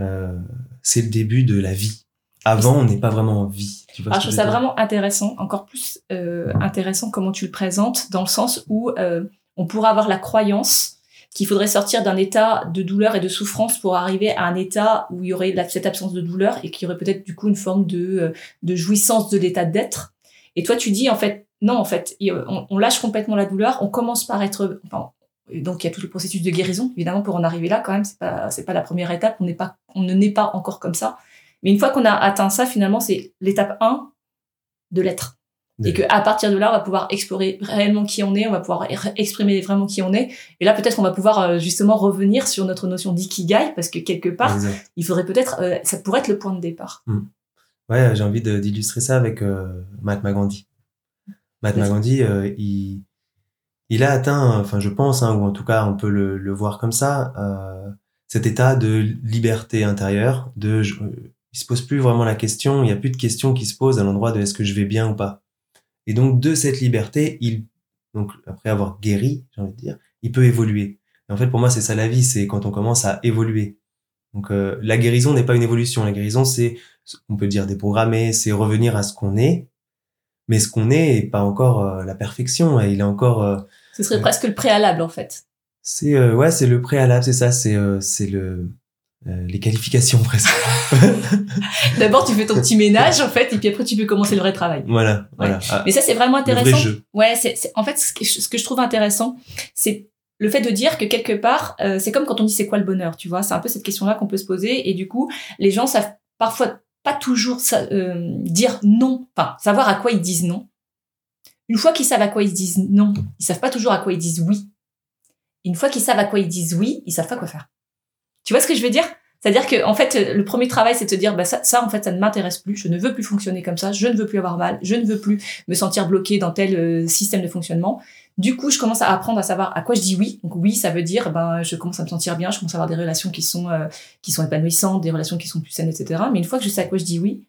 euh, c'est le début de la vie. Avant, on n'est pas vraiment en vie. Tu vois Alors, je trouve ça vraiment intéressant, encore plus euh, intéressant comment tu le présentes, dans le sens où euh, on pourrait avoir la croyance qu'il faudrait sortir d'un état de douleur et de souffrance pour arriver à un état où il y aurait cette absence de douleur et qu'il y aurait peut-être du coup une forme de, euh, de jouissance de l'état d'être. Et toi, tu dis en fait, non, en fait, on, on lâche complètement la douleur, on commence par être, enfin, donc il y a tout le processus de guérison évidemment pour en arriver là quand même c'est pas c'est pas la première étape on n'est pas on ne naît pas encore comme ça Mais une fois qu'on a atteint ça, finalement, c'est l'étape 1 de l'être. Et que à partir de là, on va pouvoir explorer réellement qui on est, on va pouvoir exprimer vraiment qui on est. Et là, peut-être qu'on va pouvoir euh, justement revenir sur notre notion d'ikigai, parce que quelque part, il faudrait peut-être, euh, ça pourrait être le point de départ. Hmm. Ouais, j'ai envie d'illustrer ça avec euh, Mahatma Gandhi. Mahatma Gandhi, euh, il, il a atteint, enfin je pense, hein, ou en tout cas on peut le, le voir comme ça, cet état de liberté intérieure, de, il se pose plus vraiment la question, il n'y a plus de question qui se pose à l'endroit de est-ce que je vais bien ou pas et donc, de cette liberté, il, donc, après avoir guéri, j'ai envie de dire, il peut évoluer. Et en fait, pour moi, c'est ça la vie, c'est quand on commence à évoluer. Donc, euh, la guérison n'est pas une évolution. La guérison, c'est, on peut dire déprogrammer, c'est revenir à ce qu'on est. Mais ce qu'on est n'est pas encore euh, la perfection. il est encore. Euh, ce serait presque le préalable, en fait. C'est ouais, c'est le préalable, c'est ça. C'est c'est le euh, les qualifications presque. D'abord, tu fais ton petit ménage en fait, et puis après tu peux commencer le vrai travail. Voilà, voilà. Ah, Mais ça c'est vraiment intéressant. Ouais, c'est en fait ce que, ce que je trouve intéressant, c'est le fait de dire que quelque part, euh, c'est comme quand on dit c'est quoi le bonheur, tu vois, c'est un peu cette question-là qu'on peut se poser, et du coup, les gens savent parfois pas toujours euh, dire non, enfin savoir à quoi ils disent non. Une fois qu'ils savent à quoi ils disent non, ils savent pas toujours à quoi ils disent oui. Une fois qu'ils savent à quoi ils disent oui, ils savent pas quoi faire. Tu vois ce que je veux dire? C'est-à-dire que en fait, le premier travail, c'est de te dire, bah ça, ça en fait, ça ne m'intéresse plus. Je ne veux plus fonctionner comme ça. Je ne veux plus avoir mal. Je ne veux plus me sentir bloqué dans tel euh, système de fonctionnement. Du coup, je commence à apprendre à savoir à quoi je dis oui. Donc oui, ça veut dire, ben, je commence à me sentir bien. Je commence à avoir des relations qui sont euh, qui sont épanouissantes, des relations qui sont plus saines, etc. Mais une fois que je sais à quoi je dis oui,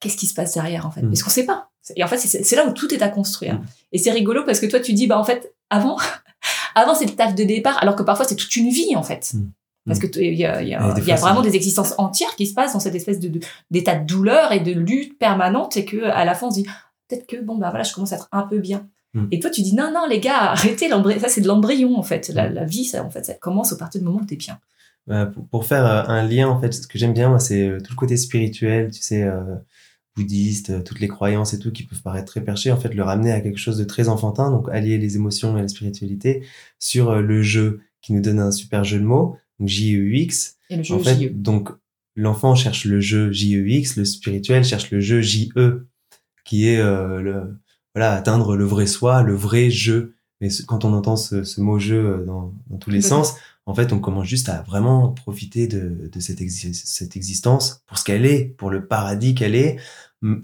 qu'est-ce qui se passe derrière en fait? Mmh. Parce qu'on sait pas. Et en fait, c'est là où tout est à construire. Mmh. Et c'est rigolo parce que toi, tu dis, bah en fait, avant, avant c'est le taf de départ, alors que parfois c'est toute une vie en fait. Mmh. Parce mm. que il y a, y a, y a vraiment des existences entières qui se passent dans cette espèce de d'état de, douleur et de lutte permanente et que à la fin on se dit peut-être que bon bah voilà je commence à être un peu bien. Mm. Et toi tu dis non non les gars arrêtez l'embryon ça c'est de l'embryon en fait la, mm. la, vie ça en fait ça commence au partir du moment où t'es bien. Bah, pour, pour, faire euh, un lien en fait ce que j'aime bien moi c'est euh, tout le côté spirituel tu sais euh, bouddhiste toutes les croyances et tout qui peuvent paraître très perchées en fait le ramener à quelque chose de très enfantin donc allier les émotions et la spiritualité sur le jeu qui nous donne un super jeu de mots J-E-U-X. Et le jeu en fait, Donc, l'enfant cherche le jeu J-E-X, le spirituel cherche le jeu J-E, qui est euh, le, voilà, atteindre le vrai soi, le vrai jeu. Mais quand on entend ce, ce mot jeu euh, dans, dans tous les sens, en fait, on commence juste à vraiment profiter de, de cette, cette existence pour ce qu'elle est, pour le paradis qu'elle est,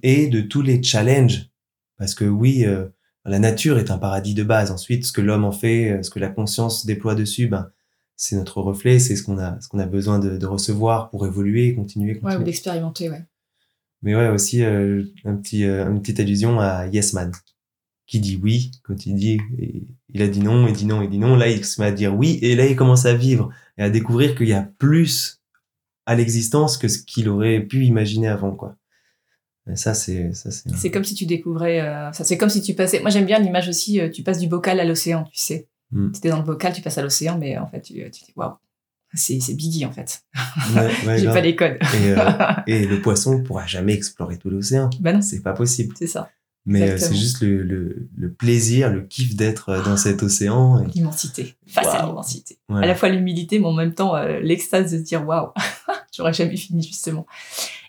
et de tous les challenges. Parce que oui, euh, la nature est un paradis de base. Ensuite, ce que l'homme en fait, ce que la conscience déploie dessus, ben, c'est notre reflet, c'est ce qu'on a, ce qu'on a besoin de, de, recevoir pour évoluer, continuer, continuer. Ouais, ou d'expérimenter, ouais. Mais ouais, aussi euh, un petit, euh, une petite allusion à Yes Man, qui dit oui quand il dit, il a dit non, il dit non, il dit non. Là, il se met à dire oui, et là, il commence à vivre et à découvrir qu'il y a plus à l'existence que ce qu'il aurait pu imaginer avant, quoi. Et ça, c'est, ça, c'est. C'est comme si tu découvrais. Euh, ça, c'est comme si tu passais. Moi, j'aime bien l'image aussi. Euh, tu passes du bocal à l'océan, tu sais. Mm. Tu dans le bocal, tu passes à l'océan, mais en fait, tu, tu dis waouh, c'est, c'est Biggie en fait. Ouais, J'ai pas les codes. et, euh, et, le poisson pourra jamais explorer tout l'océan. Ben non. C'est pas possible. C'est ça. Mais euh, c'est juste le, le, le, plaisir, le kiff d'être euh, dans cet océan. L'immensité, face à l'immensité. À la fois l'humilité, mais en même temps l'extase de se dire waouh, j'aurais jamais fini justement.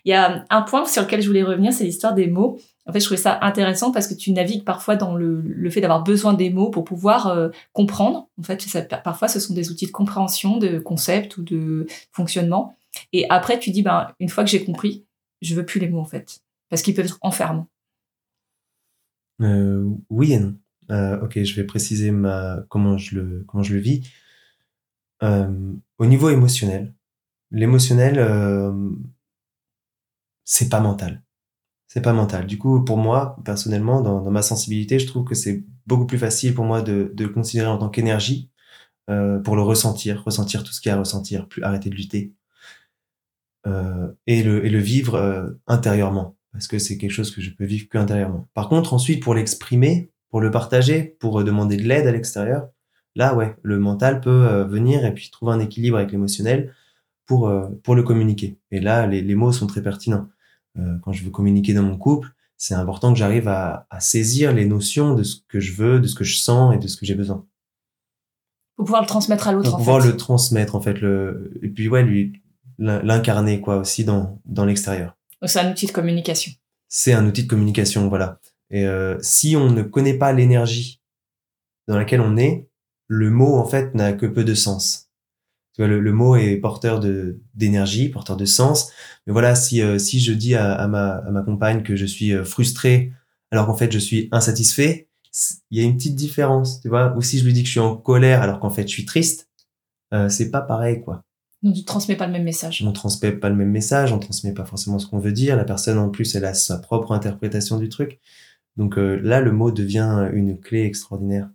Il y a un point sur lequel je voulais revenir, c'est l'histoire des mots. En fait, je trouvais ça intéressant parce que tu navigues parfois dans le, fait d'avoir besoin des mots pour pouvoir euh, comprendre. En fait, parfois, ce sont des outils de compréhension, de concept ou de fonctionnement. Et après, tu dis, ben, une fois que j'ai compris, je veux plus les mots, en fait. Parce qu'ils peuvent être enfermants. Euh, oui et non. Euh, ok, je vais préciser ma, comment, je le, comment je le vis. Au niveau émotionnel, l'émotionnel, c'est pas mental c'est pas mental. Du coup, pour moi, personnellement, dans, ma sensibilité, je trouve que c'est beaucoup plus facile pour moi de, le considérer en tant qu'énergie euh, pour le ressentir, ressentir tout ce qu'il y a à ressentir, plus arrêter de lutter euh, et, le, vivre euh, intérieurement parce que c'est quelque chose que je peux vivre que intérieurement. Par contre, ensuite, pour l'exprimer, pour le partager, pour demander de l'aide à l'extérieur, là, ouais, le mental peut euh, venir et puis trouver un équilibre avec l'émotionnel pour euh, le communiquer. Et là, les mots sont très pertinents. Euh, quand je veux communiquer dans mon couple, c'est important que j'arrive à, à, saisir les notions de ce que je veux, de ce que je sens et de ce que j'ai besoin. Pour pouvoir le transmettre à l'autre. Pour pouvoir le transmettre en fait. Le... Et puis ouais, lui l'incarner quoi aussi dans dans l'extérieur. C'est un outil de communication. C'est un outil de communication, voilà. Et euh, si on ne connaît pas l'énergie dans laquelle on est, le mot en fait n'a que peu de sens. Tu vois, le, mot est porteur de d'énergie, porteur de sens. Mais voilà, si euh, si je dis à, à, ma à ma compagne que je suis euh, frustré alors qu'en fait je suis insatisfait, il y a une petite différence, tu vois. Ou si je lui dis que je suis en colère alors qu'en fait je suis triste, euh, c'est pas pareil, quoi. Donc tu transmets pas le même message. On transmet pas le même message, on transmet pas forcément ce qu'on veut dire. La personne en plus, elle a sa propre interprétation du truc. Donc euh, là, le mot devient une clé extraordinaire.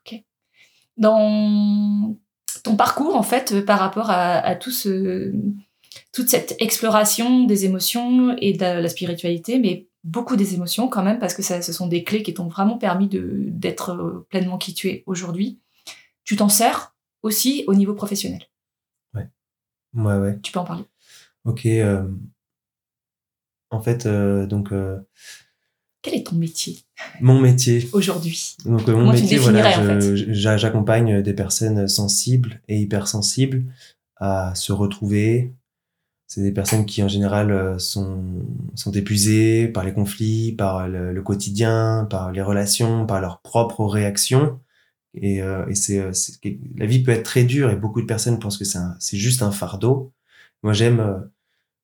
Ok. Dans ton parcours, en fait, par rapport à, tout ce, toute cette exploration des émotions et de la spiritualité, mais beaucoup des émotions quand même, parce que ça, ce sont des clés qui t'ont vraiment permis d'être euh, pleinement qui tu es aujourd'hui. Tu t'en sers aussi au niveau professionnel. Ouais. Ouais, ouais. Tu peux en parler. Ok. Euh, en fait, euh, donc. Quel est ton métier Mon métier. Aujourd'hui? Donc, mon métier, voilà, j'accompagne des personnes sensibles et hypersensibles à se retrouver, c'est des personnes qui en général euh, sont, sont épuisées par les conflits, par le, quotidien, par les relations, par leurs propres réactions. Et, euh, et c'est, euh, la vie peut être très dure et beaucoup de personnes pensent que c'est, c'est juste un fardeau. Moi, j'aime,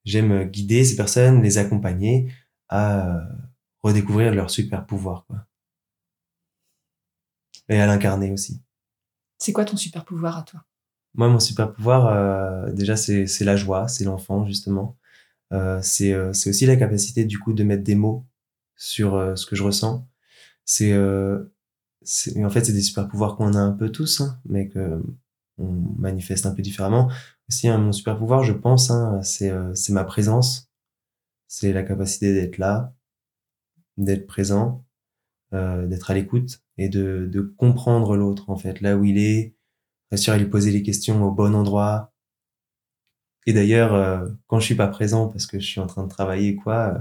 j'aime guider ces personnes, les accompagner à redécouvrir leur super pouvoir, quoi. Et à l'incarner aussi. C'est quoi ton super pouvoir à toi? Moi, mon super pouvoir, euh, déjà, c'est la joie, c'est l'enfant, justement. Euh, c'est euh, c'est aussi la capacité, du coup, de mettre des mots sur ce que je ressens. C'est en fait, c'est des super pouvoirs qu'on a un peu tous, hein, mais que on manifeste un peu différemment. Aussi, hein, mon super pouvoir, je pense, hein, c'est c'est ma présence. C'est la capacité d'être là, d'être présent, d'être à l'écoute et de, de comprendre l'autre, en fait, là où il est, réussir à lui poser les questions au bon endroit. Et d'ailleurs, euh, quand je suis pas présent parce que je suis en train de travailler quoi, euh,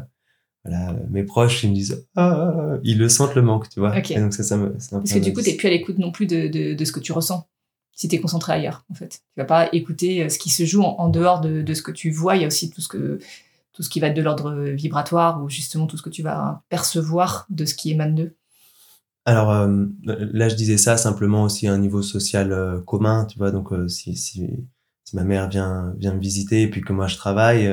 voilà, mes proches ils me disent ah, ils le sentent le manque, tu vois. Et donc ça, ça me. Parce que du coup, t'es plus à l'écoute non plus de, de, de, ce que tu ressens. Si t'es concentré ailleurs, en fait, tu vas pas écouter euh, ce qui se joue en, dehors de, de, ce que tu vois. Il y a aussi tout ce que tout ce qui va être de l'ordre vibratoire ou justement tout ce que tu vas percevoir de ce qui émane d'eux. Alors euh, là, je disais ça simplement aussi à un niveau social euh, commun, tu vois. Donc euh, si, si, ma mère vient vient me visiter et puis que moi je travaille,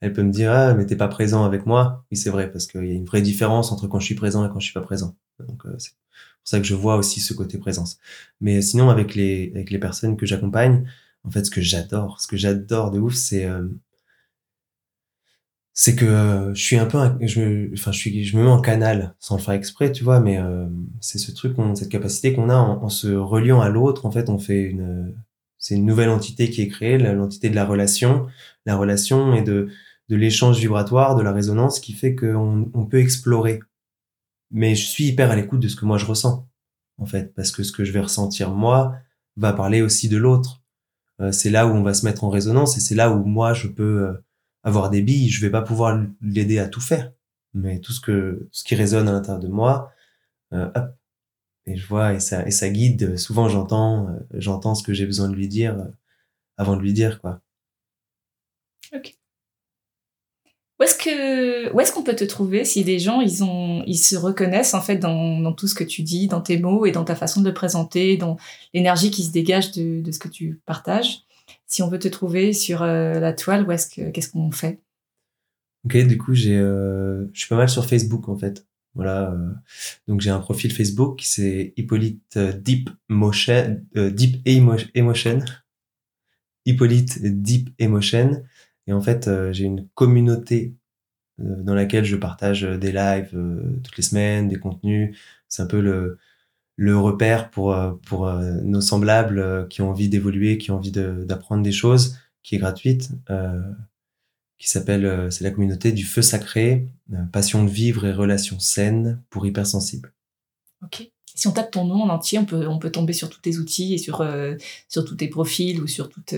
elle peut me dire ah mais t'es pas présent avec moi. Oui c'est vrai parce qu'il y a une vraie différence entre quand je suis présent et quand je suis pas présent. Donc c'est pour ça que je vois aussi ce côté présence. Mais sinon avec les avec les personnes que j'accompagne, en fait ce que j'adore, ce que j'adore de ouf, c'est c'est que euh, je suis un peu je enfin je suis je me mets en canal sans le faire exprès tu vois mais euh, c'est ce truc cette capacité qu'on a en, se reliant à l'autre en fait on fait une c'est une nouvelle entité qui est créée l'entité de la relation. La relation et de de l'échange vibratoire de la résonance qui fait qu'on on peut explorer. Mais je suis hyper à l'écoute de ce que moi je ressens en fait parce que ce que je vais ressentir moi va parler aussi de l'autre. Euh, c'est là où on va se mettre en résonance et c'est là où moi je peux avoir des billes, je vais pas pouvoir l'aider à tout faire. Mais tout ce que, ce qui résonne à l'intérieur de moi, euh, hop, et je vois et ça guide. Souvent j'entends, euh, j'entends ce que j'ai besoin de lui dire euh, avant de lui dire quoi. Ok. Où est-ce que où est-ce qu'on peut te trouver si des gens ils ont ils se reconnaissent en fait dans, tout ce que tu dis, dans tes mots et dans ta façon de le présenter, dans l'énergie qui se dégage de ce que tu partages? Si on veut te trouver sur euh, la toile, où est-ce que qu'est-ce qu'on fait? Ok, du coup j'ai, euh, je suis pas mal sur Facebook en fait. Voilà, euh, donc j'ai un profil Facebook, c'est Hippolyte Deep Motion, Deep Emotion, Hippolyte Deep Emotion, et en fait j'ai une communauté dans laquelle je partage des lives toutes les semaines, des contenus. C'est un peu le le repère pour euh, pour euh, nos semblables euh, qui ont envie d'évoluer, qui ont envie d'apprendre des choses, qui est gratuite, qui s'appelle c'est la communauté du feu sacré, passion de vivre et relations saines pour hypersensibles. Ok. Si on tape ton nom en entier, on peut on peut tomber sur tous tes outils et sur sur tous tes profils ou sur toutes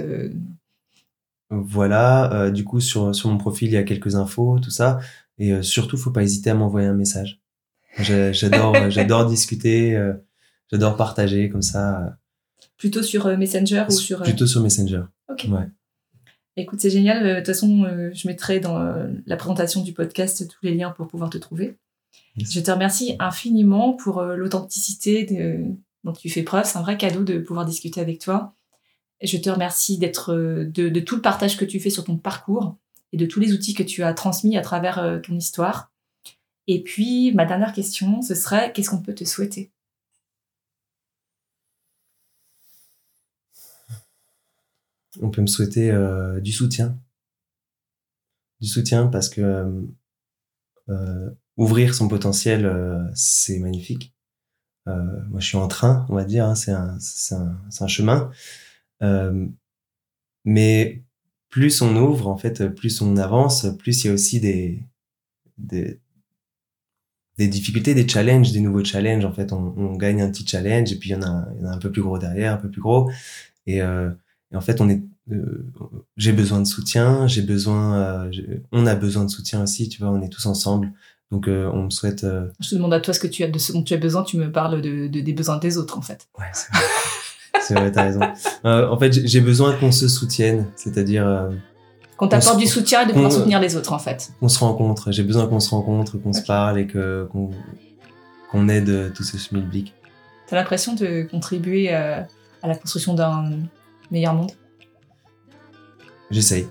voilà, du coup sur sur mon profil il y a quelques infos, tout ça, et surtout faut pas hésiter à m'envoyer un message. J'adore j'adore discuter. J'adore partager comme ça. Plutôt sur euh, Messenger ou sur. Euh, Plutôt sur Messenger. Ok. Ouais. Écoute, c'est génial. De toute façon, je mettrai dans la présentation du podcast tous les liens pour pouvoir te trouver. Je te remercie infiniment pour l'authenticité dont tu fais preuve. C'est un vrai cadeau de pouvoir discuter avec toi. Je te remercie d'être de, de, tout le partage que tu fais sur ton parcours et de tous les outils que tu as transmis à travers ton histoire. Et puis, ma dernière question, ce serait qu'est-ce qu'on peut te souhaiter? On peut me souhaiter euh, du soutien. Du soutien parce que euh, euh, ouvrir son potentiel, c'est magnifique. moi, je suis en train, on va dire, hein, c'est un, un, un, chemin. mais plus on ouvre, en fait, plus on avance, plus il y a aussi des, des, des difficultés, des challenges, des nouveaux challenges. En fait, on, on gagne un petit challenge et puis il y, en a, y en a un peu plus gros derrière, un peu plus gros. Et, euh, et en fait, on est, euh, j'ai besoin de soutien, j'ai besoin, euh, on a besoin de soutien aussi. Tu vois, on est tous ensemble. Donc, euh, on me souhaite. Je te demande à toi ce que tu as de ce dont tu as besoin. Tu me parles de, de des besoins des autres, en fait. Ouais, c'est vrai. c'est vrai, t'as raison. en fait, j'ai besoin qu'on se soutienne, c'est-à-dire qu'on t'apporte du soutien et de pouvoir soutenir les autres en fait. On se rencontre, j'ai besoin qu'on se rencontre, qu'on se parle et que qu'on aide tous ces schmilblick. T'as l'impression de contribuer à la construction d'un meilleur monde J'essaye.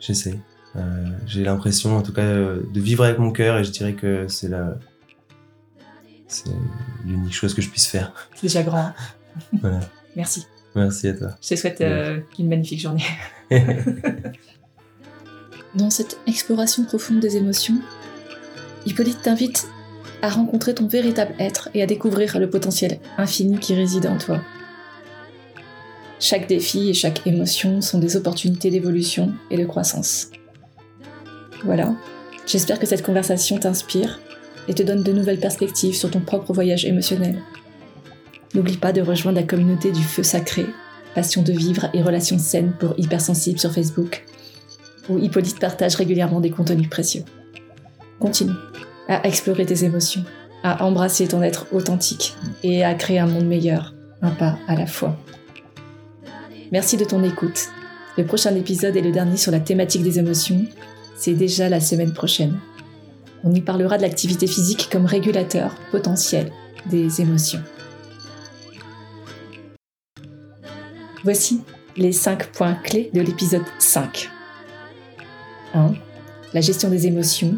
J'essaye. Euh, j'ai l'impression en tout cas euh, de vivre avec mon cœur et je dirais que c'est la c'est l'unique chose que je puisse faire. C'est déjà grand. Hein. voilà. Merci. Merci à toi. Je te souhaite euh, une magnifique journée. Dans cette exploration profonde des émotions, Hippolyte t'invite à rencontrer ton véritable être et à découvrir le potentiel infini qui réside en toi. Chaque défi et chaque émotion sont des opportunités d'évolution et de croissance. Voilà, j'espère que cette conversation t'inspire et te donne de nouvelles perspectives sur ton propre voyage émotionnel. N'oublie pas de rejoindre la communauté du feu sacré, passion de vivre et relations saines pour hypersensibles sur Facebook, où Hippolyte partage régulièrement des contenus précieux. Continue à explorer tes émotions, à embrasser ton être authentique et à créer un monde meilleur, un pas à la fois. Merci de ton écoute. Le prochain épisode est le dernier sur la thématique des émotions. C'est déjà la semaine prochaine. On y parlera de l'activité physique comme régulateur potentiel des émotions. Voici les 5 points clés de l'épisode 5. 1. La gestion des émotions,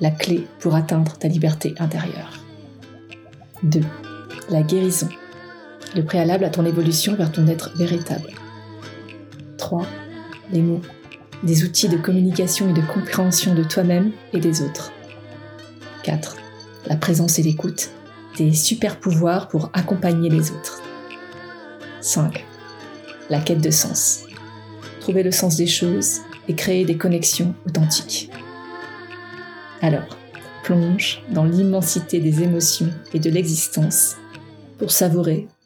la clé pour atteindre ta liberté intérieure. 2. La guérison, le préalable à ton évolution vers ton être véritable. 3. Les mots, des outils de communication et de compréhension de toi-même et des autres. 4. La présence et l'écoute, des super pouvoirs pour accompagner les autres. 5 la quête de sens. Trouver le sens des choses et créer des connexions authentiques. Alors, plonge dans l'immensité des émotions et de l'existence pour savourer